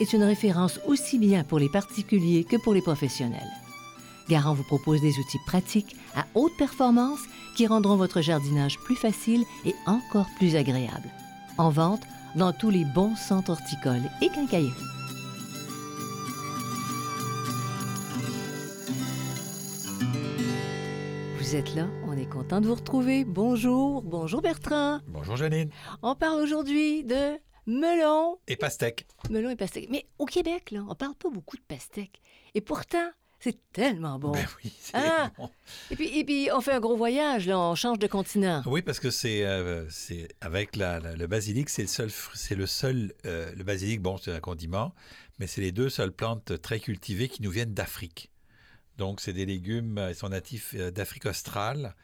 est une référence aussi bien pour les particuliers que pour les professionnels. Garant vous propose des outils pratiques à haute performance qui rendront votre jardinage plus facile et encore plus agréable. En vente dans tous les bons centres horticoles et quincailleries. Vous êtes là, on est content de vous retrouver. Bonjour, bonjour Bertrand. Bonjour Janine. On parle aujourd'hui de melon. Et pastèque. Melon et pastèque. Mais au Québec, là, on parle pas beaucoup de pastèque. Et pourtant, c'est tellement bon. Ben oui, c'est Ah! bon. Et, puis, et puis, on fait un gros voyage, là, on change de continent. Oui, parce que c'est euh, c'est- avec la- la- le basilic, c'est le seul, c'est le seul. euh, le basilic, bon, c'est un condiment, mais c'est les deux seules plantes très cultivées qui nous viennent d'Afrique. Donc, c'est des légumes, euh, ils sont natifs d'Afrique australe.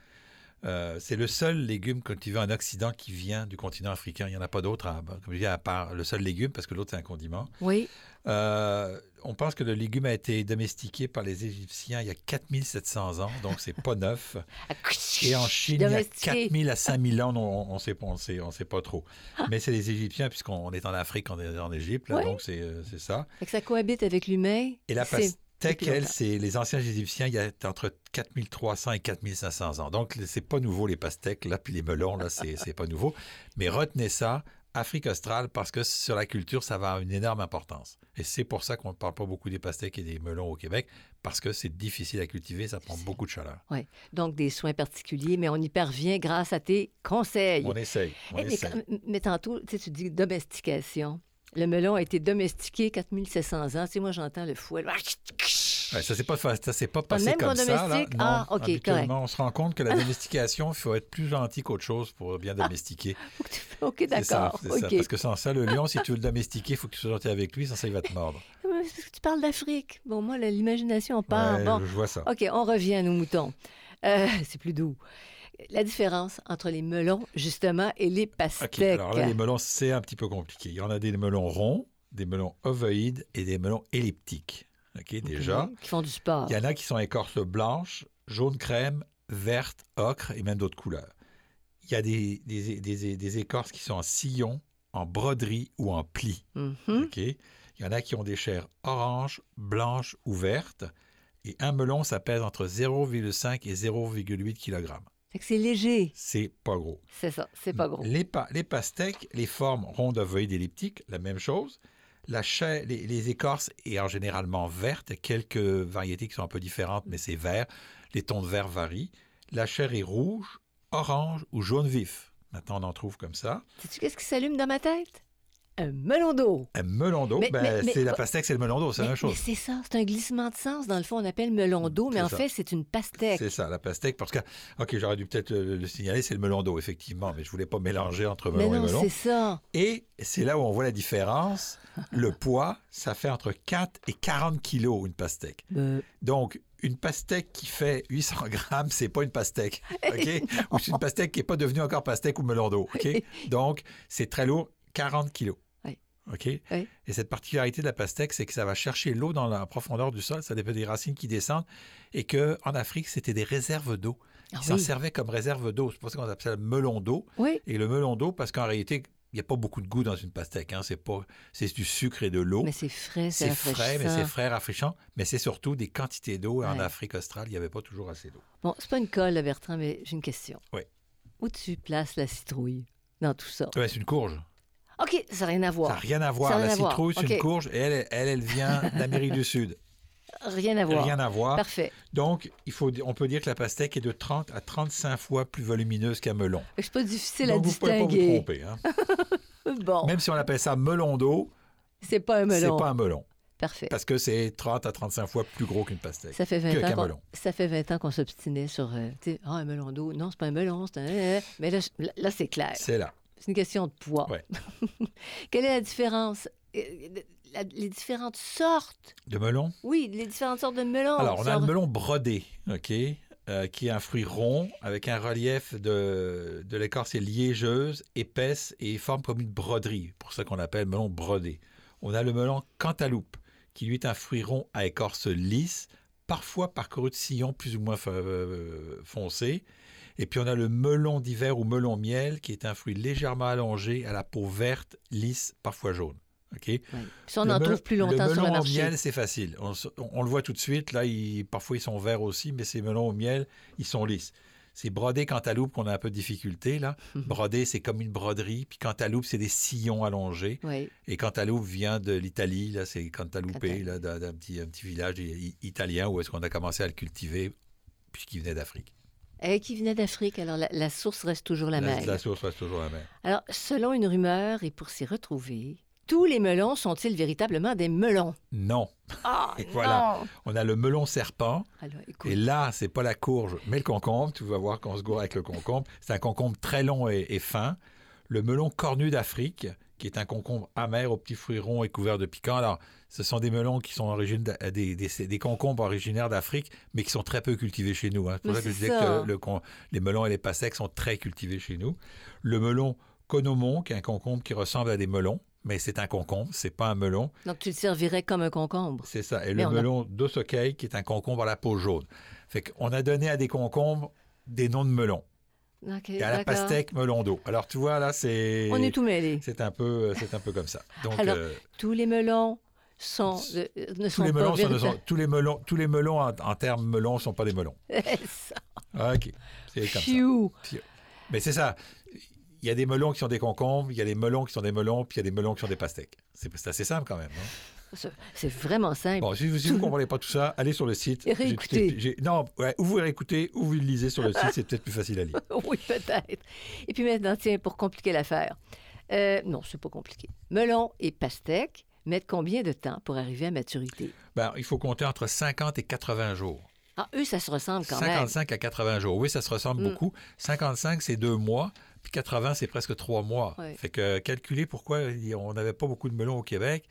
Euh, c'est le seul légume cultivé en Occident qui vient du continent africain. Il n'y en a pas d'autre, à- comme je dis, à part le seul légume, parce que l'autre, c'est un condiment. Oui. Euh, on pense que le légume a été domestiqué par les Égyptiens il y a 4700 ans, donc c'est pas neuf. Et en Chine, il y a Domestiqué. 4000 à 5000 ans, on ne sait, pas- on sait, on sait pas trop. Mais c'est les Égyptiens, puisqu'on est en Afrique, on est en Égypte, là, Oui. donc c'est euh, c'est ça. Que ça cohabite avec l'humain. Et la C'est- longtemps. c'est les anciens Égyptiens, il y a entre 4300 et 4500 ans. Donc c'est pas nouveau les pastèques, là, puis les melons, là, c'est pas nouveau. Mais retenez ça, Afrique australe, parce que sur la culture, ça va avoir une énorme importance. Et c'est pour ça qu'on ne parle pas beaucoup des pastèques et des melons au Québec, parce que c'est difficile à cultiver, ça prend beaucoup de chaleur. Ouais. Donc, des soins particuliers, mais on y parvient grâce à tes conseils. On essaye, on Eh, mais, essaye. mais tantôt, tu dis domestication. Le melon a été domestiqué 4700 ans. Tu sais, moi, j'entends le fouet. Ouais, ça s'est pas, ça s'est pas Pas passé même comme ça. Là. Non, Ah, OK, correct. On se rend compte que la domestication, il faut être plus gentil qu'autre chose pour bien domestiquer. OK, C'est d'accord. c'est ça. OK. Parce que sans ça, le lion, si tu veux le domestiquer, il faut que tu sois gentil avec lui, sans ça, il va te mordre. Ouais, c'est parce que tu parles d'Afrique. Bon, moi, l'imagination part. Ouais, bon, je vois ça. OK, on revient à nos moutons. Euh, c'est plus doux. La différence entre les melons, justement, et les pastèques. alors là, les melons, c'est un petit peu compliqué. Il y en a des melons ronds, des melons ovoïdes et des melons elliptiques. OK, déjà. Qui font du sport. Il y en a qui sont écorce blanche, jaune crème, verte, ocre et même d'autres couleurs. Il y a des, des, des- des écorces qui sont en sillon, en broderie ou en pli. OK? Il y en a qui ont des chairs orange, blanche ou vertes. Et un melon, ça pèse entre 0,5 et 0,8 kg. C'est léger. C'est pas gros. C'est ça, c'est pas gros. Les, pa- les pastèques, les formes rondes ovoïdes elliptiques, la même chose. La chair, les, les écorces est en généralement verte. Quelques variétés qui sont un peu différentes, mais c'est vert. Les tons de vert varient. La chair est rouge, orange ou jaune vif. Maintenant, on en trouve comme ça. Sais-tu qu'est-ce qui s'allume dans ma tête? Un melon d'eau. Un melon d'eau, Mais- ben, mais- mais- c'est la pastèque, c'est le melon d'eau, c'est la Mais, même chose. mais c'est ça, c'est un glissement de sens. Dans le fond, on appelle melon d'eau, mais en ça. fait, c'est une pastèque. C'est ça, la pastèque. Parce que, OK, j'aurais dû peut-être le, le signaler, c'est le melon d'eau, effectivement, mais je voulais pas mélanger entre Mais melon non, et melon. c'est ça. Et c'est là où on voit la différence. Le poids, ça fait entre 4 et 40 kilos, une pastèque. Euh, Donc, une pastèque qui fait 800 grammes, c'est pas une pastèque. OK? ou c'est une pastèque qui n'est pas devenue encore pastèque ou melon d'eau. OK? Donc, c'est très lourd, 40 kilos. OK? Oui. Et cette particularité de la pastèque, c'est que ça va chercher l'eau dans la profondeur du sol. Ça dépend des racines qui descendent. Et qu'en Afrique, c'était des réserves d'eau. Ils Ah s'en oui. servaient comme réserve d'eau. C'est pour ça qu'on appelle ça le melon d'eau. Oui, Et le melon d'eau, parce qu'en réalité, il n'y a pas beaucoup de goût dans une pastèque. Hein. C'est, pas, c'est du sucre et de l'eau. mais c'est frais, c'est frais, mais c'est frais, rafraîchissant. Mais c'est surtout des quantités d'eau. Et En Ouais. Afrique australe, il n'y avait pas toujours assez d'eau. Bon, c'est pas une colle, Bertrand, mais j'ai une question. Oui. Où tu places la citrouille dans tout ça? Ouais, c'est une courge. OK, ça n'a rien à Ça voir. n'a rien à voir. Ça n'a La rien à voir. citrouille, c'est une courge. Et elle, elle, elle vient d'Amérique du Sud. rien à voir. Rien à voir. Parfait. Donc, il faut, on peut dire que la pastèque est de 30 à 35 fois plus volumineuse qu'un melon. C'est pas difficile Donc, à vous ne pouvez pas vous distinguer. tromper. hein. Bon, Même si on appelle ça melon d'eau, c'est pas un c'est melon. pas un melon. Parfait. Parce que c'est 30 à 35 fois plus gros qu'une pastèque. Ça fait que 20 qu'un ans melon. ça fait 20 ans qu'on s'obstinait sur euh, tu sais, ah, un melon d'eau. Non, c'est pas un melon, c'est un. Mais là, c'est clair. C'est là. C'est une question de poids. Ouais. Quelle est la différence? Euh, les différentes sortes? De melon? Oui, les différentes sortes de melons. Alors, on a le melon brodé, OK, euh, qui est un fruit rond avec un relief de, de l'écorce est liégeuse, épaisse et forme comme une broderie. pour ça qu'on l'appelle melon brodé. On a le melon cantaloupe, qui lui est un fruit rond à écorce lisse, parfois parcouru de sillons plus ou moins euh, foncés. Et puis on a le melon d'hiver ou melon miel, qui est un fruit légèrement allongé, à la peau verte, lisse, parfois jaune. OK? Oui. Puis ça, on Le en trouve plus longtemps le sur le melon au miel, c'est facile. On, le voit tout de suite. Là, ils- parfois, ils sont verts aussi, mais ces melons au miel, ils sont lisses. C'est brodé cantaloupe qu'on a un peu de difficulté. Là. Mhm. Brodé, c'est comme une broderie. Puis cantaloupe, c'est des sillons allongés. Oui. Et cantaloupe vient de l'Italie. Là, c'est cantaloupe, là, d'un petit, un petit village italien où est-ce qu'on a commencé à le cultiver puisqu'il venait d'Afrique. Et qui venait d'Afrique, alors la, la source reste toujours la, La, même. la source reste toujours la même. Alors, selon une rumeur, et pour s'y retrouver, tous les melons sont-ils véritablement des melons? Non. Ah, Et voilà. non! On a le melon serpent. Alors, écoute, Et là, c'est pas la courge, mais le concombre. Tu vas voir qu'on se gourre avec le concombre. C'est un concombre très long et, et fin. Le melon cornu d'Afrique, qui est un concombre amer aux petits fruits ronds et couverts de piquants. Alors, ce sont des melons qui sont origine d'a- des, des- des concombres originaires d'Afrique, mais qui sont très peu cultivés chez nous. hein. C'est pour Mais ça que je disais ça. que le con- les melons et les pastèques sont très cultivés chez nous. Le melon conomon, qui est un concombre qui ressemble à des melons, mais c'est un concombre, c'est pas un melon. donc tu le servirais comme un concombre. C'est ça. Et Mais le on a- melon d'Osokei, qui est un concombre à la peau jaune. Fait qu'on a donné à des concombres des noms de melons. OK, Et à la pastèque, melon d'eau. Alors, tu vois, là, c'est... On est tout mêlés. C'est un peu, c'est un peu comme ça. Donc, Alors, euh, Tous les melons sont, euh, ne tous sont les pas melons, sont, véritables. sont- tous les melons, tous les melons en, en termes melons sont pas des melons. Ça. Ok, c'est comme ça. Mais c'est ça. Il y a des melons qui sont des concombres, il y a des melons qui sont des melons, puis il y a des melons qui sont des pastèques. C'est c'est assez simple quand même. non? C'est vraiment simple. Bon, si vous ne comprenez pas tout ça, allez sur le site. Réécoutez. Non, ouais, ou vous réécoutez, ou vous le lisez sur le site, c'est peut-être plus facile à lire. Oui, peut-être. Et puis maintenant, tiens, pour compliquer l'affaire. Euh, non, c'est pas compliqué. Melon et pastèque mettent combien de temps pour arriver à maturité? Ben, il faut compter entre 50 et 80 jours. Ah, eux, ça se ressemble quand même. 55 à 80 jours. Oui, ça se ressemble Mm. beaucoup. 55, c'est deux mois. Puis 80, c'est presque trois mois. Fait que calculer pourquoi on n'avait pas beaucoup de melons au Québec.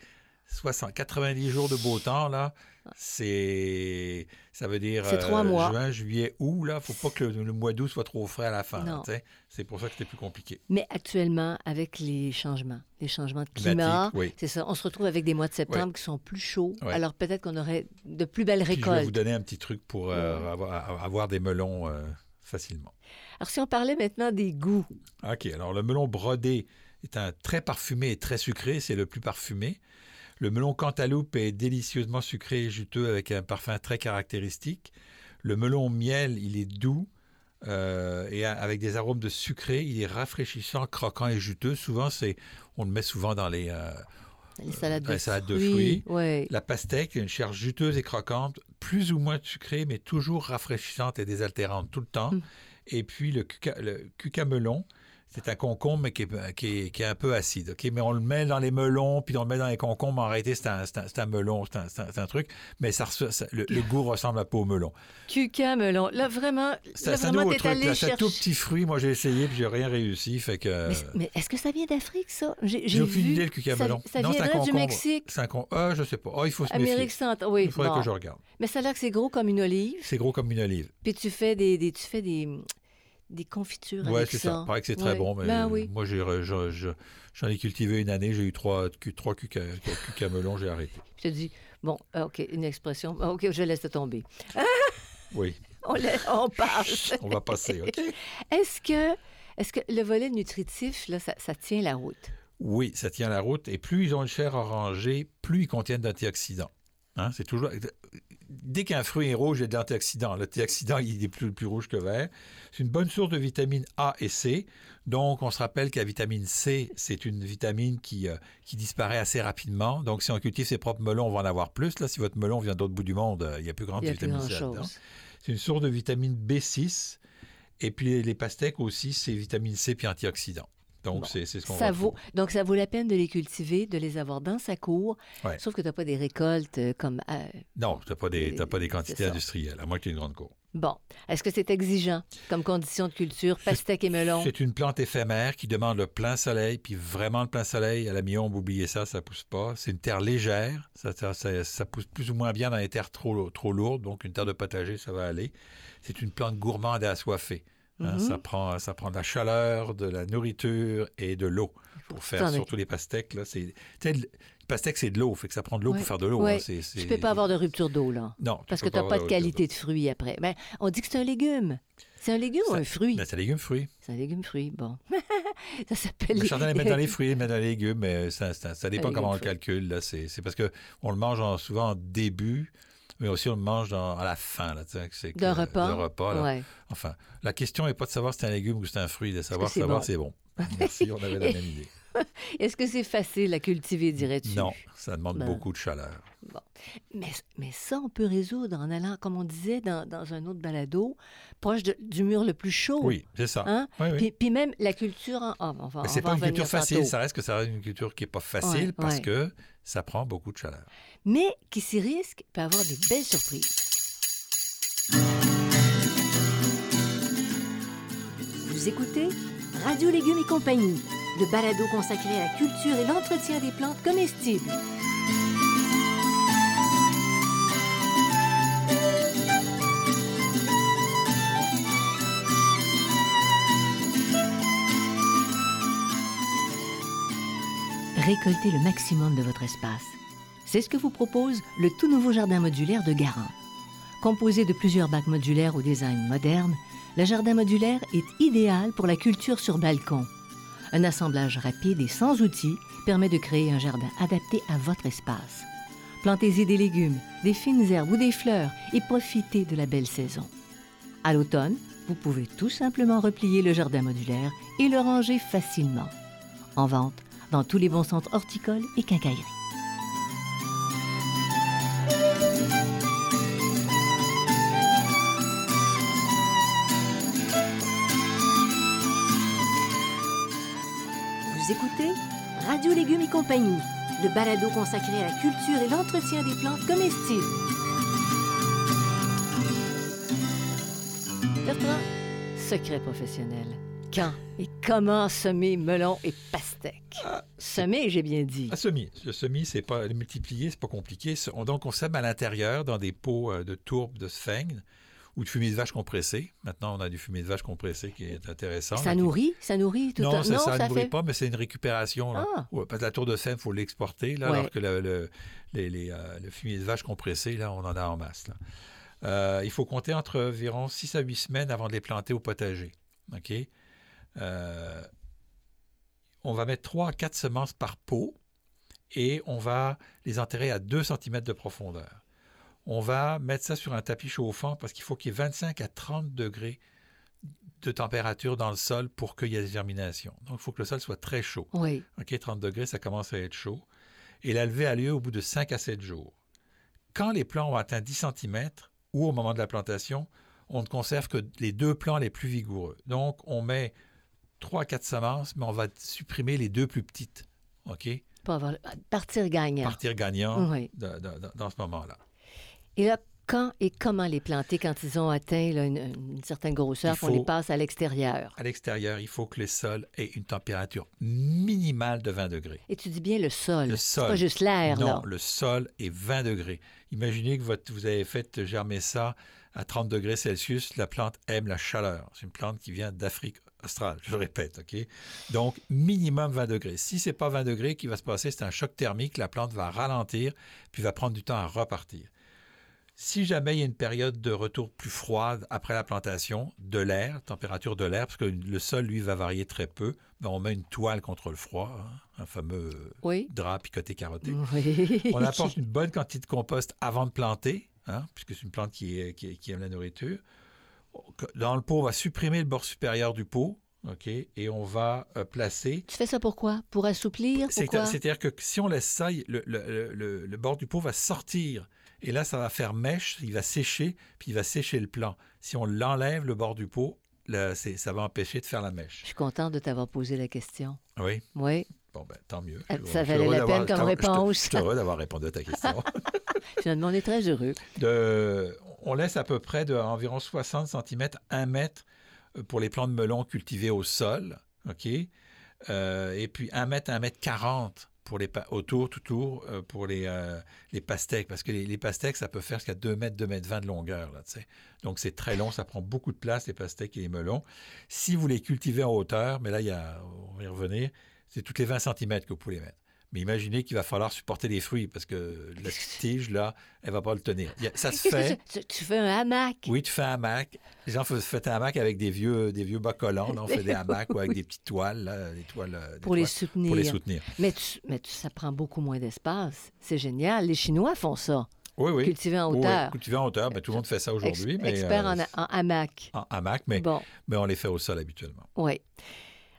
60, 90 jours de beau temps, là, c'est. Ça veut dire. C'est trois mois. Juin, juillet, août, là. Faut pas que le, le mois d'août soit trop frais à la fin. C'est pour ça que c'était plus compliqué. Mais actuellement, avec les changements, les changements de climat, oui. c'est ça, on se retrouve avec des mois de septembre qui sont plus chauds. Alors peut-être qu'on aurait de plus belles Puis je vais récoltes. vous donner un petit truc pour euh, avoir, avoir des melons euh, facilement. Alors si on parlait maintenant des goûts, OK. Alors, le melon brodé est un très parfumé et très sucré. C'est le plus parfumé. Le melon cantaloupe est délicieusement sucré et juteux avec un parfum très caractéristique. Le melon miel, il est doux euh, et avec des arômes de sucré. Il est rafraîchissant, croquant et juteux. Souvent, c'est, on le met souvent dans les, euh, les salades de, fruits. fruits. Ouais. la pastèque, une chair juteuse et croquante, plus ou moins sucrée, mais toujours rafraîchissante et désaltérante tout le temps. Mm. Et puis le, cuca- le cucamelon, c'est un concombre mais qui est, qui est- qui est un peu acide. ok? Mais on le met dans les melons, puis on le met dans les concombres. En réalité, c'est un, un- un melon, c'est un, truc. Mais ça, ça- le, le goût ressemble un peu au melon. Cuca, melon. Là, vraiment, C'est là, un vraiment, t'es allé. C'est un tout petit fruit. Moi, j'ai essayé, puis j'ai rien réussi. Fait que... Mais, mais est-ce que ça vient d'Afrique, ça? J'ai aucune idée, le cucamelon. Ça, ça Non, viendrait du concombre. Mexique, C'est un con... Ah, je sais pas. Ah, il faut se méfier. Amérique centrale. Oui, Il faudrait bon. que je regarde. Mais ça a l'air que c'est gros comme une olive. C'est gros comme une olive. Puis tu fais des, des- tu fais des, des confitures Ouais, avec c'est ça. ça. Il paraît que c'est très Ouais. bon, mais Ben oui. moi, j'en ai cultivé une année, j'ai eu trois, trois cuca- cucamelons, j'ai arrêté. Je te dis, bon, ah, OK, une expression. Ah, OK, je laisse tomber. Oui, On, laisse- on passe. on va passer, OK? Est-ce que, est-ce que le volet nutritif, là, ça, ça tient la route? Oui, ça tient la route. Et plus ils ont une chair orangée, plus ils contiennent d'antioxydants. Hein, c'est toujours... dès qu'un fruit est rouge, il y a de l'antioxydant. L'antioxydant, il est plus, plus rouge que vert. C'est une bonne source de vitamines A et C. Donc, on se rappelle que la vitamine C, c'est une vitamine qui, euh, qui disparaît assez rapidement. Donc, si on cultive ses propres melons, on va en avoir plus. Là, si votre melon vient d'autre bout du monde, euh, il y a plus grande a plus vitamine C là-dedans. C'est une source de vitamine B6. Et puis, les, les pastèques aussi, c'est vitamine C puis antioxydants. Donc, Bon. c'est ce qu'on Ça vaut, donc, ça vaut la peine de les cultiver, de les avoir dans sa cour. Ouais. Sauf que tu n'as pas des récoltes euh, comme. euh, Non, tu n'as pas, des- t'as pas des quantités industrielles, à moins que tu aies une grande cour. Bon. Est-ce que c'est exigeant comme condition de culture, pastèque et melon? C'est une plante éphémère qui demande le plein soleil, puis vraiment le plein soleil. À la mi-ombre, oubliez ça, ça pousse pas. C'est une terre légère, ça, ça, ça- ça pousse plus ou moins bien dans les terres trop, trop lourdes, donc une terre de potager, ça va aller. C'est une plante gourmande et assoiffée. Hein, Mhm. ça, prend, ça prend de la chaleur, de la nourriture et de l'eau pour faire surtout les pastèques. Là, c'est, le le pastèque, c'est de l'eau, fait que ça prend de l'eau Ouais. pour faire de l'eau. Ouais. hein, c'est- c'est- Tu ne peux pas avoir de rupture d'eau, là. Non, Parce que tu n'as pas de qualité de fruit après. Ben, on dit que c'est un légume. C'est un légume ou Ça- un fruit? Ben, c'est un légume-fruit. C'est un légume-fruit. Bon. ça s'appelle. De les mettre dans les fruits, mettre dans les légumes, mais ça, ça, ça dépend légume comment on le fruit. calcule. Là. C'est, c'est parce qu'on le mange en- souvent en début, mais aussi on le mange dans- à la fin. Là, c'est D'un repas. d'un repas, là. Ouais. Enfin, la question n'est pas de savoir si c'est un légume ou si c'est un fruit, de savoir c'est savoir bon? si c'est bon. Merci, on avait la même idée. Est-ce que c'est facile à cultiver, dirais-tu? Non, ça demande Ben. beaucoup de chaleur. Mais, mais ça, on peut résoudre en allant, comme on disait dans, dans un autre balado, proche de- du mur le plus chaud. Oui, c'est ça. Hein? Oui, oui. Puis, puis même la culture en. on va, c'est pas une culture facile, tantôt. ça reste que ça reste une culture qui n'est pas facile Ouais, parce ouais. que ça prend beaucoup de chaleur. Mais qui s'y risque peut avoir des belles surprises. Vous écoutez Radio Légumes et compagnie, le balado consacré à la culture et l'entretien des plantes comestibles. Récoltez le maximum de votre espace. C'est ce que vous propose le tout nouveau jardin modulaire de Garant. Composé de plusieurs bacs modulaires au design moderne, le jardin modulaire est idéal pour la culture sur balcon. Un assemblage rapide et sans outils permet de créer un jardin adapté à votre espace. Plantez-y des légumes, des fines herbes ou des fleurs et profitez de la belle saison. À l'automne, vous pouvez tout simplement replier le jardin modulaire et le ranger facilement. En vente dans tous les bons centres horticoles et quincailleries. Vous écoutez Radio Légumes et compagnie, le balado consacré à la culture et l'entretien des plantes comestibles. Bertrand, secret professionnel. Quand? Et comment semer melons et pastèques? Semer, j'ai bien dit. Un semis. Le semis, c'est pas le multiplier, c'est pas compliqué. On- Donc, on sème à l'intérieur dans des pots euh, de tourbe, de sphène ou de fumée de vache compressée. Maintenant, on a du fumée de vache compressée qui est intéressant. Ça nourrit? Ça nourrit tout Non, un... ça, ça ça ne nourrit fait... pas, mais c'est une récupération. là. Ah. Ouais, parce que la tour de sève, il faut l'exporter, là, Ouais. alors que le, le, les- les, euh, le fumier de vache compressé, là, on en a en masse. là. Euh, il faut compter entre environ 6 à 8 semaines avant de les planter au potager. OK? Euh, on va mettre 3 à 4 semences par pot et on va les enterrer à 2 cm de profondeur. On va mettre ça sur un tapis chauffant parce qu'il faut qu'il y ait 25 à 30 degrés de température dans le sol pour qu'il y ait des germinations. Donc, il faut que le sol soit très chaud. Oui. OK, 30 degrés, ça commence à être chaud. Et la levée a lieu au bout de 5 à 7 jours. Quand les plants ont atteint 10 cm ou au moment de la plantation, on ne conserve que les deux plants les plus vigoureux. Donc, on met 3 à 4 semences, mais on va supprimer les deux plus petites. OK? Avoir- Partir gagnant. Partir gagnant Oui. de- de- de- dans ce moment-là. Et là, quand et comment les planter quand ils ont atteint là, une, une certaine grosseur, qu'on les passe à l'extérieur? À l'extérieur, il faut que les sols aient une température minimale de 20 degrés. Et tu dis bien le sol. Le C'est sol. pas juste l'air, Non, là. le sol est 20 degrés. Imaginez que votre- vous avez fait germer ça à 30 degrés Celsius. La plante aime la chaleur. C'est une plante qui vient d'Afrique australe, je le répète. OK? Donc, minimum 20 degrés. Si ce n'est pas 20 degrés, qui va se passer, c'est un choc thermique. La plante va ralentir, puis va prendre du temps à repartir. Si jamais il y a une période de retour plus froide après la plantation, de l'air, température de l'air, parce que le sol, lui, va varier très peu, ben, on met une toile contre le froid, hein, un fameux Oui. drap picoté carotté. Oui. On apporte une bonne quantité de compost avant de planter hein, puisque c'est une plante qui, est- qui, qui aime la nourriture. Dans le pot, on va supprimer le bord supérieur du pot, OK, et on va euh, placer Tu fais ça pourquoi? Pour assouplir? C'est-à-dire que si on laisse ça, il- le, le- le- le bord du pot va sortir. Et là, ça va faire mèche, il va sécher, puis il va sécher le plant. Si on l'enlève, le bord du pot, là, ça va empêcher de faire la Je mèche. suis contente de t'avoir posé la question. Oui, Oui, bon, ben, tant mieux. Euh, Je ça je valait la peine comme je réponse. Je suis heureux d'avoir répondu à ta question. finalement, on est très heureux. De- on laisse à peu près de environ 60 cm, 1 mètre euh, pour les plants de melon cultivés au sol. OK? Euh, et puis 1 mètre, 1 mètre 40 autour, tout autour, euh, pour les, euh, les pastèques. Parce que les, les pastèques, ça peut faire jusqu'à 2 mètres, 2 mètres 20 de longueur. Là. Donc, c'est très long, ça prend beaucoup de place, les pastèques et les melons. Si vous les cultivez en hauteur, mais là, y a, on va y revenir, c'est toutes les 20 cm que vous pouvez les mettre. Mais imaginez qu'il va falloir supporter les fruits parce que la tige, là, elle va pas le tenir. Ça se fait. tu, fais un hamac? Oui, tu fais un hamac. Les gens font- font un hamac avec des vieux, des vieux bas collants. là. On fait des hamacs ou avec des petites toiles, là, des toiles, euh, des Pour les soutenir. pour les soutenir. Mais, tu- mais tu- ça prend beaucoup moins d'espace. C'est génial. Les Chinois font ça. Oui, oui. Cultiver en Oui, hauteur. cultiver en hauteur, ben, tout le monde fait ça Ex- aujourd'hui. mais expert euh, en, en hamac. en hamac, mais, Bon, mais on les fait au sol habituellement. oui.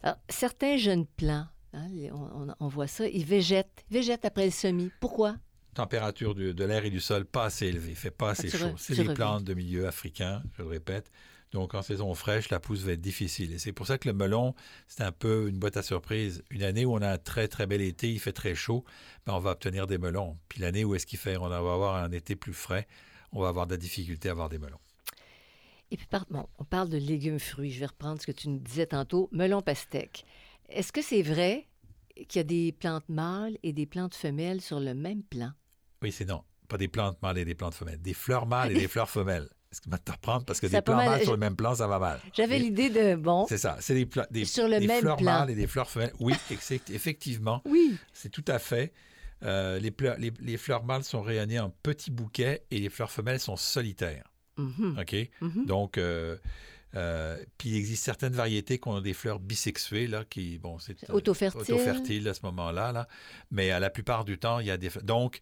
Alors, certains jeunes plants, hein, les- on, on- on voit ça, ils végètent. Végètent après le semis. Pourquoi? Température de l'air et du sol pas assez élevée, il fait pas assez tu chaud. C'est reviens. plantes de milieu africain, je le répète. Donc, en saison fraîche, la pousse va être difficile. Et c'est pour ça que le melon, c'est un peu une boîte à surprise. Une année où on a un très, très bel été, il fait très chaud, ben, on va obtenir des melons. Puis l'année où est-ce qu'il fait, on va avoir un été plus frais, on va avoir de la difficulté à avoir des melons. Et puis, par- bon, on parle de légumes-fruits. Je vais reprendre ce que tu nous disais tantôt. Melon pastèque. Est-ce que c'est vrai qu'il y a des plantes mâles et des plantes femelles sur le même plan? Oui, c'est non. Pas des plantes mâles et des plantes femelles. Des fleurs mâles et des fleurs femelles. Est-ce que tu vas te reprendre? Parce que Ça des plants mal- mâles sur le même plan, ça va mal. J'avais l'idée de, bon, C'est ça. C'est des, pla- des, Sur le des même fleurs plan. mâles et des fleurs femelles. Oui, effectivement. oui, C'est tout à fait. Euh, les, pleurs- les- les fleurs mâles sont rayonnées en petits bouquets et les fleurs femelles sont solitaires. Mhm, OK? mhm. Donc, euh, euh, puis il existe certaines variétés qui ont des fleurs bisexuées, là, qui, bon, c'est euh, Autofertile. autofertile à ce moment-là, là. Mais à la plupart du temps, il y a des. Donc,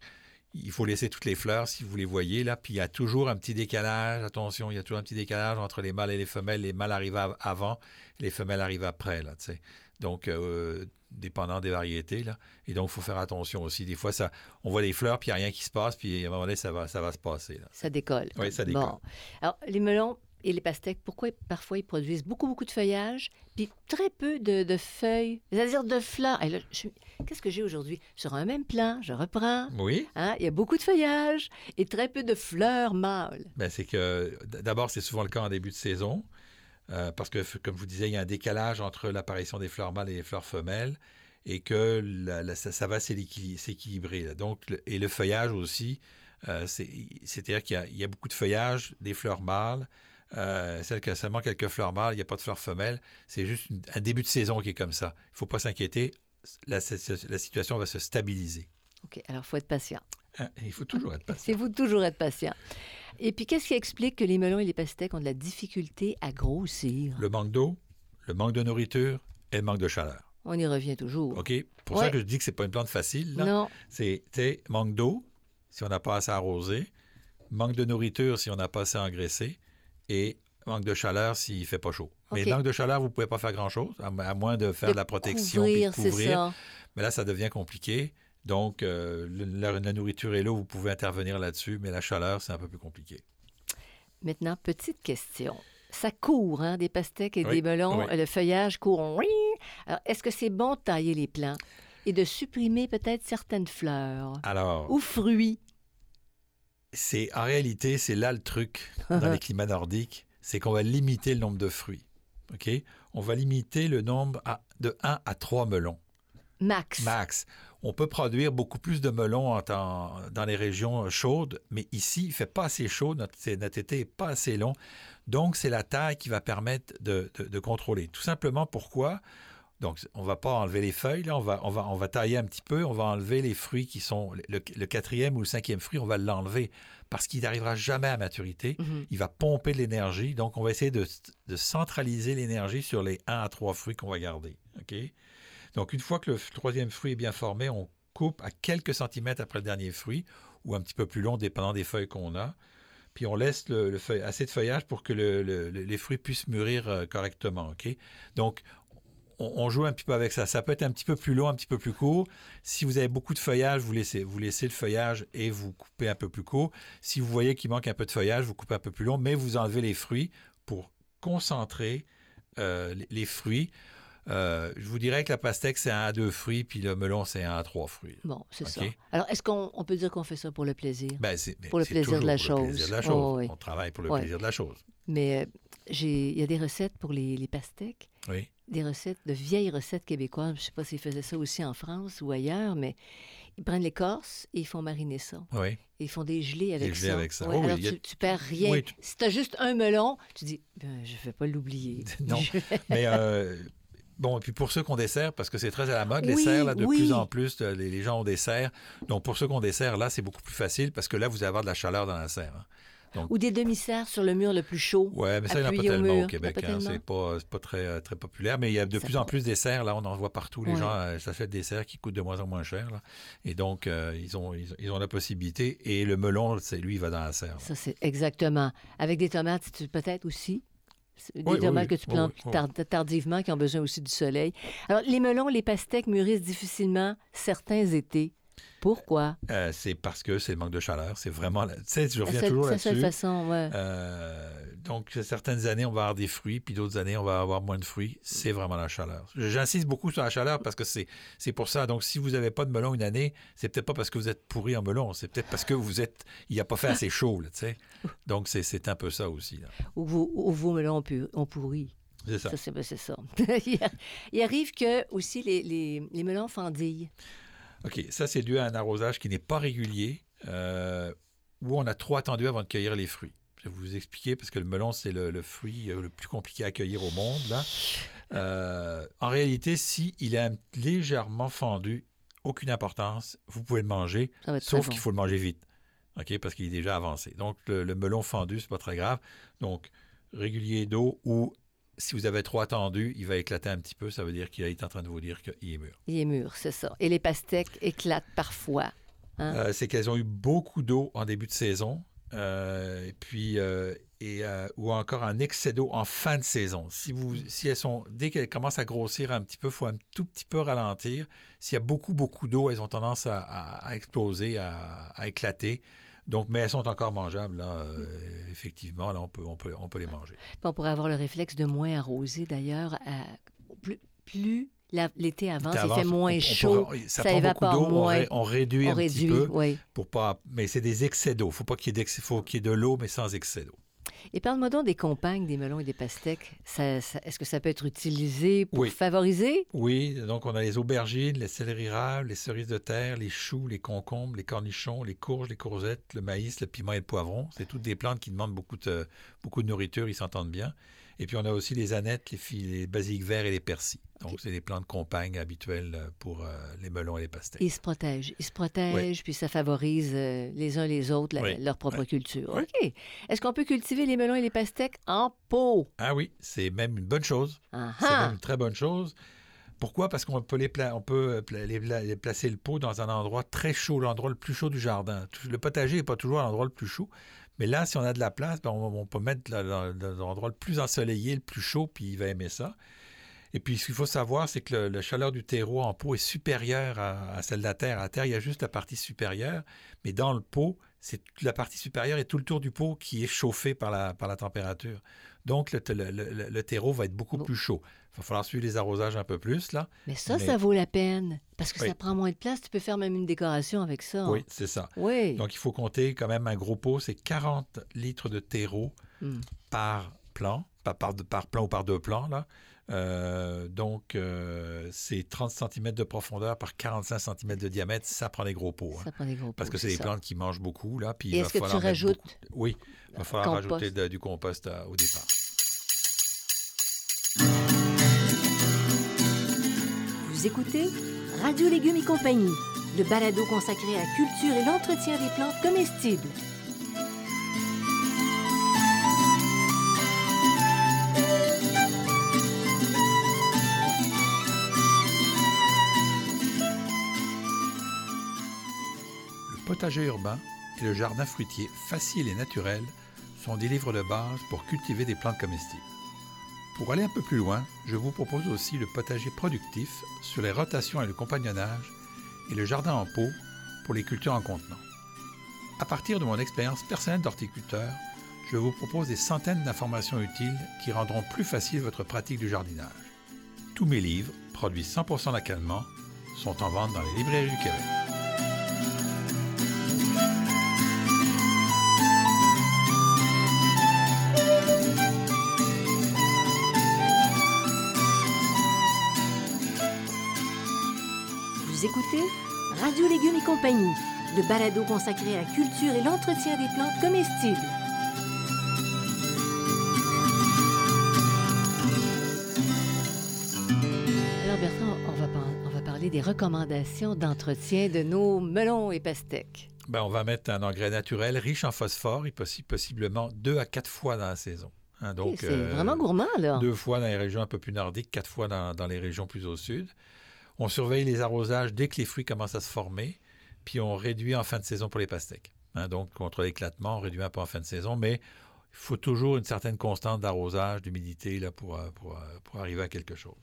il faut laisser toutes les fleurs si vous les voyez, là. Puis il y a toujours un petit décalage, attention, il y a toujours un petit décalage entre les mâles et les femelles. Les mâles arrivent av- avant, les femelles arrivent après, là, tu sais. Donc, euh, dépendant des variétés, là. Et donc, il faut faire attention aussi. Des fois, ça, on voit les fleurs, puis il n'y a rien qui se passe, puis à un moment donné, ça va, ça va se passer, là. ça décolle. Oui, ça décolle. Bon. Alors, les melons et les pastèques, pourquoi parfois ils produisent beaucoup, beaucoup de feuillage, puis très peu de, de feuilles, c'est-à-dire de fleurs. Qu'est-ce que j'ai aujourd'hui? Sur un même plan, je reprends. Oui? Hein, il y a beaucoup de feuillage et très peu de fleurs mâles. Ben, c'est que d'abord, c'est souvent le cas en début de saison, euh, parce que, comme je vous disais, il y a un décalage entre l'apparition des fleurs mâles et les fleurs femelles, et que la- la- ça, ça va s'équili- s'équilibrer. Donc, le- et le feuillage aussi, euh, c'est- c'est-à-dire qu'il y a beaucoup de feuillage des fleurs mâles. Euh, celle qui a seulement quelques fleurs mâles, il n'y a pas de fleurs femelles. C'est juste une- un début de saison qui est comme ça. Il ne faut pas s'inquiéter. La, la situation va se stabiliser. OK, alors il faut être patient. Hein, Il faut toujours être patient. C'est vous toujours être patient. Et puis, qu'est-ce qui explique que les melons et les pastèques ont de la difficulté à grossir? Le manque d'eau, le manque de nourriture et le manque de chaleur. On y revient toujours. OK? Pour Ouais. ça que je dis que c'est pas une plante facile. là. Non, C'est, manque d'eau, si on n'a pas assez arrosé, manque de nourriture si on n'a pas assez engraissé, et manque de chaleur s'il ne fait pas chaud. Mais manque de chaleur, vous ne pouvez pas faire grand-chose, à, à moins de faire de, la protection puis de couvrir, couvrir. ça. Mais là, ça devient compliqué. Donc, euh, le- la, la nourriture et l'eau, vous pouvez intervenir là-dessus, mais la chaleur, c'est un peu plus compliqué. Maintenant, petite question. Ça court, hein, des pastèques et Oui, des melons. oui. Le feuillage court. Oui. Alors, est-ce que c'est bon de tailler les plants et de supprimer peut-être certaines fleurs Alors, ou fruits? C'est en réalité, c'est là le truc dans les climats nordiques, c'est qu'on va limiter le nombre de fruits. OK? On va limiter le nombre à- de 1 à 3 melons. Max. max. On peut produire beaucoup plus de melons en temps- dans les régions chaudes, mais ici, il ne fait pas assez chaud, notre, été n'est pas assez long. Donc, c'est la taille qui va permettre de, de- de contrôler. Tout simplement pourquoi? Donc, on ne va pas enlever les feuilles, là, on, va, on, va, on va tailler un petit peu, on va enlever les fruits qui sont... Le, le quatrième ou le cinquième fruit, on va l'enlever parce qu'il n'arrivera jamais à maturité. Mhm. Il va pomper de l'énergie. Donc, on va essayer de, de centraliser l'énergie sur les 1 à 3 fruits qu'on va garder. OK? Donc, une fois que le troisième fruit est bien formé, on coupe à quelques centimètres après le dernier fruit ou un petit peu plus long, dépendant des feuilles qu'on a. Puis on laisse le, assez de feuillage pour que les fruits puissent mûrir euh, correctement. OK? Donc, on, joue un petit peu avec ça. Ça peut être un petit peu plus long, un petit peu plus court. Si vous avez beaucoup de feuillage, vous laissez, vous laissez le feuillage et vous coupez un peu plus court. Si vous voyez qu'il manque un peu de feuillage, vous coupez un peu plus long, mais vous enlevez les fruits pour concentrer euh, les, fruits. Euh, je vous dirais que la pastèque, c'est un à deux fruits, puis le melon, c'est un à trois fruits. Bon, c'est ça. Alors, est-ce qu'on peut dire qu'on fait ça pour le plaisir? Ben, ben pour le plaisir de la chose. On travaille pour le plaisir de la chose. Mais euh, il y a des recettes pour les, les pastèques. Oui des recettes, de vieilles recettes québécoises. Je ne sais pas s'ils faisaient ça aussi en France ou ailleurs, mais ils prennent l'écorce et ils font mariner ça. Oui. Et ils font des gelées avec des gelées ça. Avec ça. alors, tu, ne perds rien. Si tu as juste un melon, tu dis, ben, je ne vais pas l'oublier. non, mais... Euh, bon, et puis pour ceux qu'on dessert, parce que c'est très à la mode, les serres, là, de plus en plus, les, gens ont des serres. Donc, pour ceux qu'on dessert, là, c'est beaucoup plus facile parce que là, vous allez avoir de la chaleur dans la serre. Hein. Ou des demi-serres sur le mur le plus chaud. Oui, mais ça, il n'y en a pas tellement au, Québec. Hein. C'est pas, pas très, euh, très populaire. Mais il y a de plus en plus des serres. Là, on en voit partout. Les gens euh, s'achètent des serres qui coûtent de moins en moins cher. Et donc, euh, ils, ont, ils, ont la possibilité. Et le melon, c'est lui, il va dans la serre. Ça, c'est exactement. Avec des tomates, peut-être aussi? Des tomates que tu plantes tardivement, qui ont besoin aussi du soleil. Alors, les melons, les pastèques mûrissent difficilement certains étés. Pourquoi? Euh, c'est parce que c'est le manque de chaleur. C'est vraiment. Tu sais, je reviens toujours là-dessus. C'est façon, ouais. Euh, donc, certaines années, on va avoir des fruits, puis d'autres années, on va avoir moins de fruits. C'est vraiment la chaleur. J'insiste beaucoup sur la chaleur parce que c'est pour ça. Donc, si vous n'avez pas de melon une année, c'est peut-être pas parce que vous êtes pourri en melon. C'est peut-être parce que vous êtes. Il n'y a pas fait assez chaud, tu sais. Donc, c'est un peu ça aussi. Là. Ou, vos melons ont pourri. C'est ça. ça c'est ça. il arrive que aussi les, les, les melons fendillent. OK, ça, c'est dû à un arrosage qui n'est pas régulier, euh, où on a trop attendu avant de cueillir les fruits. Je vais vous expliquer, parce que le melon, c'est le, fruit euh, le plus compliqué à cueillir au monde. Là. Euh, en réalité, si il est légèrement fendu, aucune importance, vous pouvez le manger, sauf qu'il faut le manger vite, ok, parce qu'il est déjà avancé. Donc, le, le melon fendu, c'est pas très grave. Donc, régulier d'eau ou si vous avez trop attendu, il va éclater un petit peu. Ça veut dire qu'il est en train de vous dire qu'il est mûr. Il est mûr, c'est ça. Et les pastèques éclatent parfois. Hein? Euh, c'est qu'elles ont eu beaucoup d'eau en début de saison. Euh, et puis, euh, et, ou encore un excès d'eau en fin de saison. Si, vous, si elles sont, dès qu'elles commencent à grossir un petit peu, il faut un tout petit peu ralentir. S'il y a beaucoup, beaucoup d'eau, elles ont tendance à, exploser, à éclater. Donc, mais elles sont encore mangeables, là, euh, effectivement, là, on peut, on, peut, on peut les manger. on pourrait avoir le réflexe de moins arroser, d'ailleurs. Plus, plus l'été avance, il fait moins chaud, ça, évapore moins. On, réduit un petit peu pour pas... Mais c'est des excès d'eau. Il faut pas qu'il y ait de l'eau, mais sans excès d'eau. Et parle-moi donc des compagnes des melons et des pastèques. Est-ce que ça peut être utilisé pour favoriser? Oui, donc on a les aubergines, les céleri raves, les cerises de terre, les choux, les concombres, les cornichons, les courges, les courgettes, le maïs, le piment et le poivron. C'est toutes des plantes qui demandent beaucoup de, beaucoup de nourriture, ils s'entendent bien. Et puis on a aussi les anettes, les, les basiliques verts et les persils. Donc, c'est des plantes compagnes habituelles euh, pour euh, les melons et les pastèques. Ils se protègent. Ils se protègent, puis ça favorise euh, les uns les autres leur propre culture. OK. Est-ce qu'on peut cultiver les melons et les pastèques en pot? Ah oui, c'est même une bonne chose. C'est même une très bonne chose. Pourquoi? Parce qu'on peut, les, on peut les, placer le pot dans un endroit très chaud, l'endroit le plus chaud du jardin. Le potager n'est pas toujours l'endroit le plus chaud. Mais là, si on a de la place, ben, on, peut mettre l'endroit le plus ensoleillé, le plus chaud, puis il va aimer ça. Et puis, ce qu'il faut savoir, c'est que la chaleur du terreau en pot est supérieure à, celle de la terre. À terre, il y a juste la partie supérieure, mais dans le pot, c'est la partie supérieure et tout le tour du pot qui est chauffé par la, par la température. Donc, le, le, terreau va être beaucoup plus chaud. Il va falloir suivre les arrosages un peu plus, là. Mais ça, ça vaut la peine, parce que ça prend moins de place. Tu peux faire même une décoration avec ça. Oui, c'est ça. Oui. Donc, il faut compter quand même un gros pot, c'est 40 litres de terreau hmm. par plan, par, par, par plan ou par deux plans, là. Euh, donc, euh, c'est 30 cm de profondeur par 45 cm de diamètre. Ça prend des gros pots. Hein. Ça prend des gros pots. Parce que c'est des plantes qui mangent beaucoup. Là, puis est-ce que tu rajoutes Oui, il va falloir rajouter du compost euh, au départ. Vous écoutez Radio Légumes et compagnie, le balado consacré à la culture et l'entretien des plantes comestibles. Potager urbain, et le jardin fruitier facile et naturel sont des livres de base pour cultiver des plantes comestibles. Pour aller un peu plus loin, je vous propose aussi le potager productif sur les rotations et le compagnonnage et le jardin en pot pour les cultures en contenant. À partir de mon expérience personnelle d'horticulteur, je vous propose des centaines d'informations utiles qui rendront plus facile votre pratique du jardinage. Tous mes livres, produits 100% localement, sont en vente dans les librairies du Québec. Radio Légumes et compagnie, le balado consacré à la culture et l'entretien des plantes comestibles. Alors Bertrand, on va, par- on va parler des recommandations d'entretien de nos melons et pastèques. Ben, on va mettre un engrais naturel riche en phosphore et possi- possiblement deux à quatre fois dans la saison. Hein, donc, c'est euh, vraiment gourmand, là. Deux fois dans les régions un peu plus nordiques, quatre fois dans, dans les régions plus au sud. On surveille les arrosages dès que les fruits commencent à se former, puis on réduit en fin de saison pour les pastèques. Hein, donc, contre l'éclatement, on réduit un peu en fin de saison, mais il faut toujours une certaine constante d'arrosage, d'humidité là, pour, euh, pour, euh, pour arriver à quelque chose.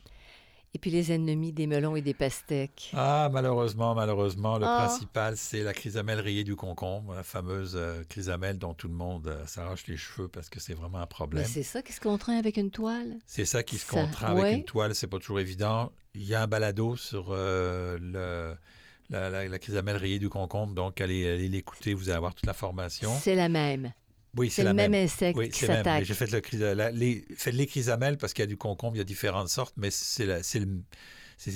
Et puis les ennemis des melons et des pastèques. Ah, malheureusement, malheureusement, le Ah. principal, c'est la chrysamelle rayée du concombre, la fameuse euh, chrysamelle dont tout le monde euh, s'arrache les cheveux parce que c'est vraiment un Mais problème. c'est ça qui se contraint avec une toile? C'est ça qui se Ça, contraint avec une toile, c'est pas toujours évident. Il y a un balado sur euh, le, la, la, la chrysamelle rayée du concombre, donc allez, allez l'écouter, vous allez avoir toute l'information. C'est la même. Oui, C'est le même, insecte Oui, qui s'attaque. J'ai fait, le la- les, fait les chrysamelles parce qu'il y a du concombre, il y a différentes sortes, mais c'est le- ces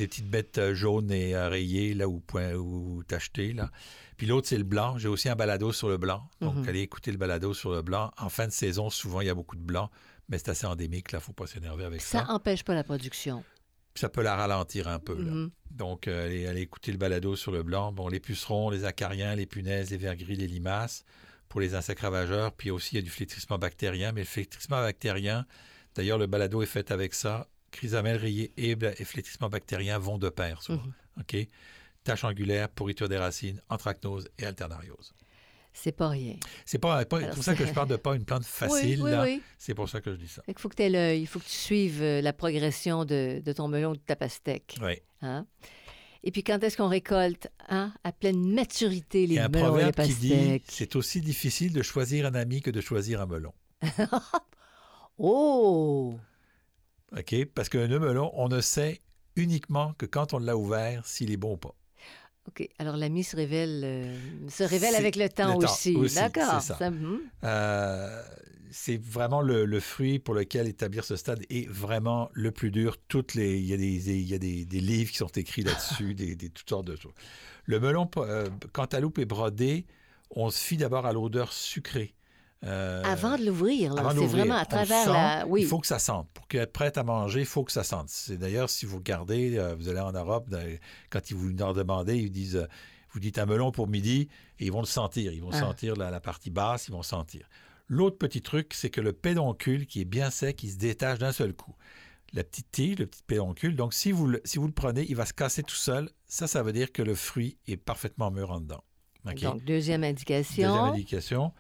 petites bêtes euh, jaunes et rayées là où, point- où t'acheter là. Puis l'autre c'est le blanc. J'ai aussi un balado sur le blanc. Donc Mhm. allez écouter le balado sur le blanc. En fin de saison, souvent il y a beaucoup de blanc, mais c'est assez endémique là. Faut pas s'énerver avec ça. Ça empêche pas la production. Ça peut la ralentir un peu. là. Mhm. Donc, euh, allez, allez écouter le balado sur le blanc. Bon, les pucerons, les acariens, les punaises, les vergris, les limaces pour les insectes ravageurs. Puis aussi, il y a du flétrissement bactérien. Mais le flétrissement bactérien, d'ailleurs, le balado est fait avec ça. Chrysamelle rayée et, et flétrissement bactérien vont de pair souvent. Mhm. OK? Tache angulaire, pourriture des racines, anthracnose et alternariose. C'est pas rien. C'est pas, pas- Alors, pour ça que je parle de pas une plante facile. oui, oui. C'est pour ça que je dis ça. Qu'il faut que tu aies l'œil, il faut que tu suives euh, la progression de, de ton melon ou de ta pastèque. Oui. hein? Et puis quand est-ce qu'on récolte hein, à pleine maturité Il les y a un melons et les proverbe qui dit pastèques? c'est aussi difficile de choisir un ami que de choisir un melon. Oh! OK? Parce qu'un melon, on ne sait uniquement que quand on l'a ouvert s'il est bon ou pas. OK. Alors l'ami se révèle, euh, se révèle avec le temps, le temps aussi. aussi, D'accord. c'est ça. hum. Euh, c'est vraiment le, le fruit pour lequel établir ce stade est vraiment le plus dur. Toutes les, il y a des, il y a des, des livres qui sont écrits là-dessus, des, des- toutes sortes de choses. Le melon, euh, quand à loupe est brodé, on se fie d'abord à l'odeur sucrée. Euh, Avant de l'ouvrir, c'est vraiment à travers la... Oui. Il faut que ça sente. Pour être prête à manger, il faut que ça sente. C'est d'ailleurs, si vous regardez, euh, vous allez en Europe, quand ils vous leur demandez, ils disent, euh, vous dites un melon pour midi, et ils vont le sentir. Ils vont Ah. sentir la, la partie basse, ils vont sentir. L'autre petit truc, c'est que le pédoncule, qui est bien sec, il se détache d'un seul coup. La petite tige, le petit pédoncule, donc si vous, le, si vous le prenez, il va se casser tout seul. Ça, ça veut dire que le fruit est parfaitement mûr en dedans. Donc, deuxième indication. Deuxième indication.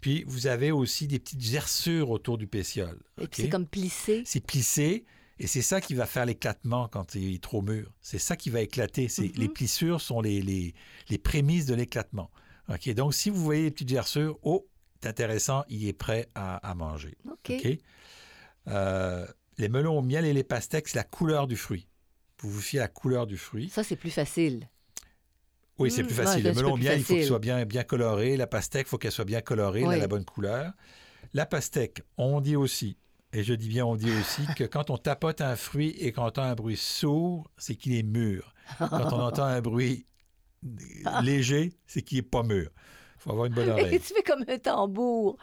Puis, vous avez aussi des petites gerçures autour du pétiole. Et puis c'est comme plissé. C'est plissé et c'est ça qui va faire l'éclatement quand il est trop mûr. C'est ça qui va éclater. C'est, Mhm. Les plissures sont les, les, les prémices de l'éclatement. OK? Donc, si vous voyez les petites gerçures, oh, c'est intéressant, il est prêt à, à manger. OK. OK? Euh, les melons au miel et les pastèques, c'est la couleur du fruit. Vous vous fiez à la couleur du fruit. Ça, c'est plus facile. Oui, c'est Mm, plus ouais, facile. le melon miel, il faut qu'il soit bien, bien coloré. La pastèque, il faut qu'elle soit bien colorée, elle a la bonne couleur. La pastèque, on dit aussi, et je dis bien on dit aussi, que quand on tapote un fruit et qu'on entend un bruit sourd, c'est qu'il est mûr. Quand on entend un bruit léger, c'est qu'il n'est pas mûr. Il faut avoir une bonne Et oreille. tu fais comme un tambour.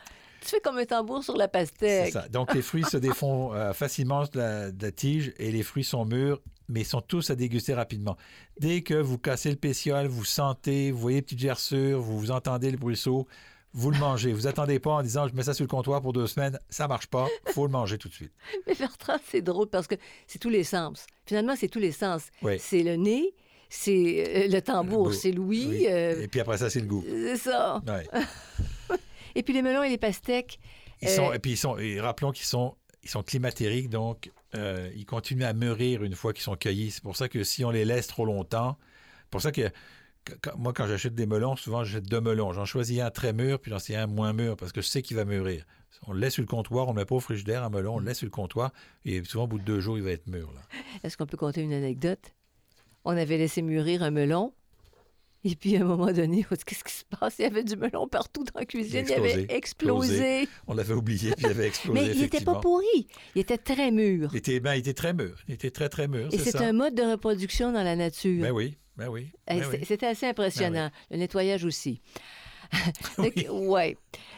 Tu fais comme un tambour sur la C'est pastèque. ça. Donc, les fruits se défont euh, facilement de la, de la tige et les fruits sont mûrs, mais ils sont tous à déguster rapidement. Dès que vous cassez le pétiole, vous sentez, vous voyez les petites gerçures, vous, vous entendez le bruisseau, vous le mangez. Vous attendez pas en disant je mets ça sur le comptoir pour deux semaines, ça marche pas, faut le manger tout de suite. Mais Bertrand, c'est drôle parce que c'est tous les sens. Finalement, c'est tous les sens. Oui. C'est le nez, c'est euh, le tambour, c'est. Oui. euh, Et puis après ça, c'est le goût. c'est ça. Ouais. Et puis les melons et les pastèques. Ils sont, Euh, et puis ils sont, et rappelons qu'ils sont, ils sont climatériques, donc euh, ils continuent à mûrir une fois qu'ils sont cueillis. C'est pour ça que si on les laisse trop longtemps, c'est pour ça que quand- moi, quand j'achète des melons, souvent j'achète deux melons. J'en choisis un très mûr, puis j'en choisis un moins mûr, parce que je sais qu'il va mûrir. On le laisse sur le comptoir, on ne met pas au frigidaire, un melon, on le laisse sur le comptoir, et souvent au bout de deux jours, il va être mûr. Est-ce qu'on peut compter une anecdote? On avait laissé mûrir un melon. Et puis, à un moment donné, qu'est-ce qui se passe? Il y avait du melon partout dans la cuisine. Il, avait explosé. explosé. On l'avait oublié, puis il avait explosé. Mais il n'était pas pourri. Il était très mûr. Il était, ben, il était très mûr. Il était très, très mûr. Et c'est un mode de reproduction dans la nature. Ben oui, ben oui. Ben oui. C'était assez impressionnant. Le nettoyage aussi. De, Oui. ouais.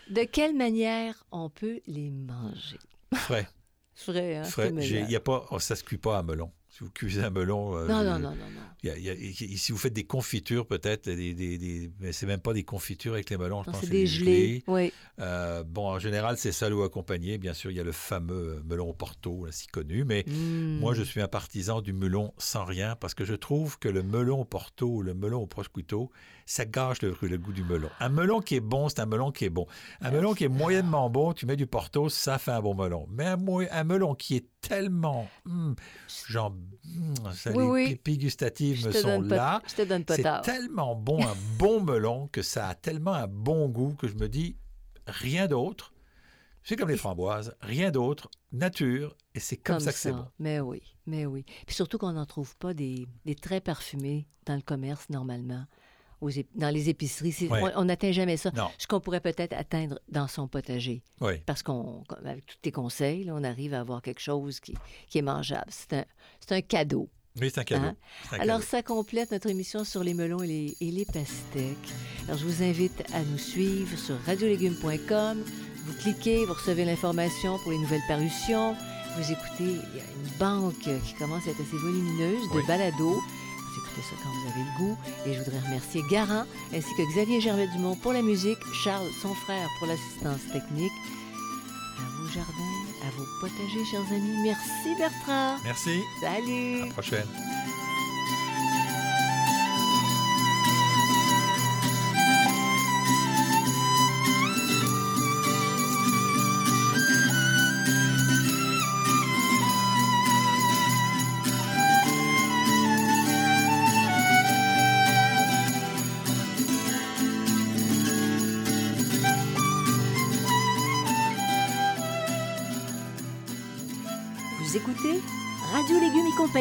De quelle manière on peut les manger? Frais. Frais, hein? Frais. il y a pas, oh, ça se cuit pas un melon. Si vous cuisez un melon, euh, Non, non, non, non, non. il y a- il y a- et si vous faites des confitures, peut-être, des, des, des- mais c'est même pas des confitures avec les melons, je Non, pense c'est des du gelés. Oui. Euh, bon, en général, c'est seul ou accompagné. Bien sûr, il y a le fameux euh, melon au Porto, là, si connu, mais Mm. moi, je suis un partisan du melon sans rien parce que je trouve que le melon au Porto le melon au prosciutto, ça gâche le, le goût du melon. Un melon qui est bon, c'est un melon qui est bon. Un melon qui est moyennement bon, tu mets du Porto, ça fait un bon melon. Mais un, melon qui est tellement, hum, genre, ça, Oui, les oui. pipis gustatives Je me sont là. Je te donne pas C'est tellement bon, un bon melon, que ça a tellement un bon goût que je me dis, rien d'autre. C'est comme les framboises, rien d'autre, nature, et c'est comme, ça que c'est bon. Mais oui, mais oui. Puis surtout qu'on n'en trouve pas des, des très parfumés dans le commerce normalement. Aux dans les épiceries, on n'atteint jamais ça. Non, Ce qu'on pourrait peut-être atteindre dans son potager. oui. Parce qu'on, comme avec tous tes conseils, là, on arrive à avoir quelque chose qui, qui est mangeable. C'est un, cadeau. Oui, c'est un cadeau. Hein? Un Alors, cadeau. ça complète notre émission sur les melons et les, et les pastèques. Alors, je vous invite à nous suivre sur radiolégumes.com. Vous cliquez, vous recevez l'information pour les nouvelles parutions. Vous écoutez, il y a une banque qui commence à être assez volumineuse de Oui. balados. Vous écoutez ça quand vous avez le goût. Et je voudrais remercier Garant ainsi que Xavier Gervais-Dumont pour la musique, Charles, son frère, pour l'assistance technique. À vos jardins, à vos potagers, chers amis. Merci Bertrand. Merci. Salut. À la prochaine.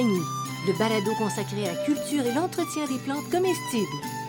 Le balado consacré à la culture et l'entretien des plantes comestibles.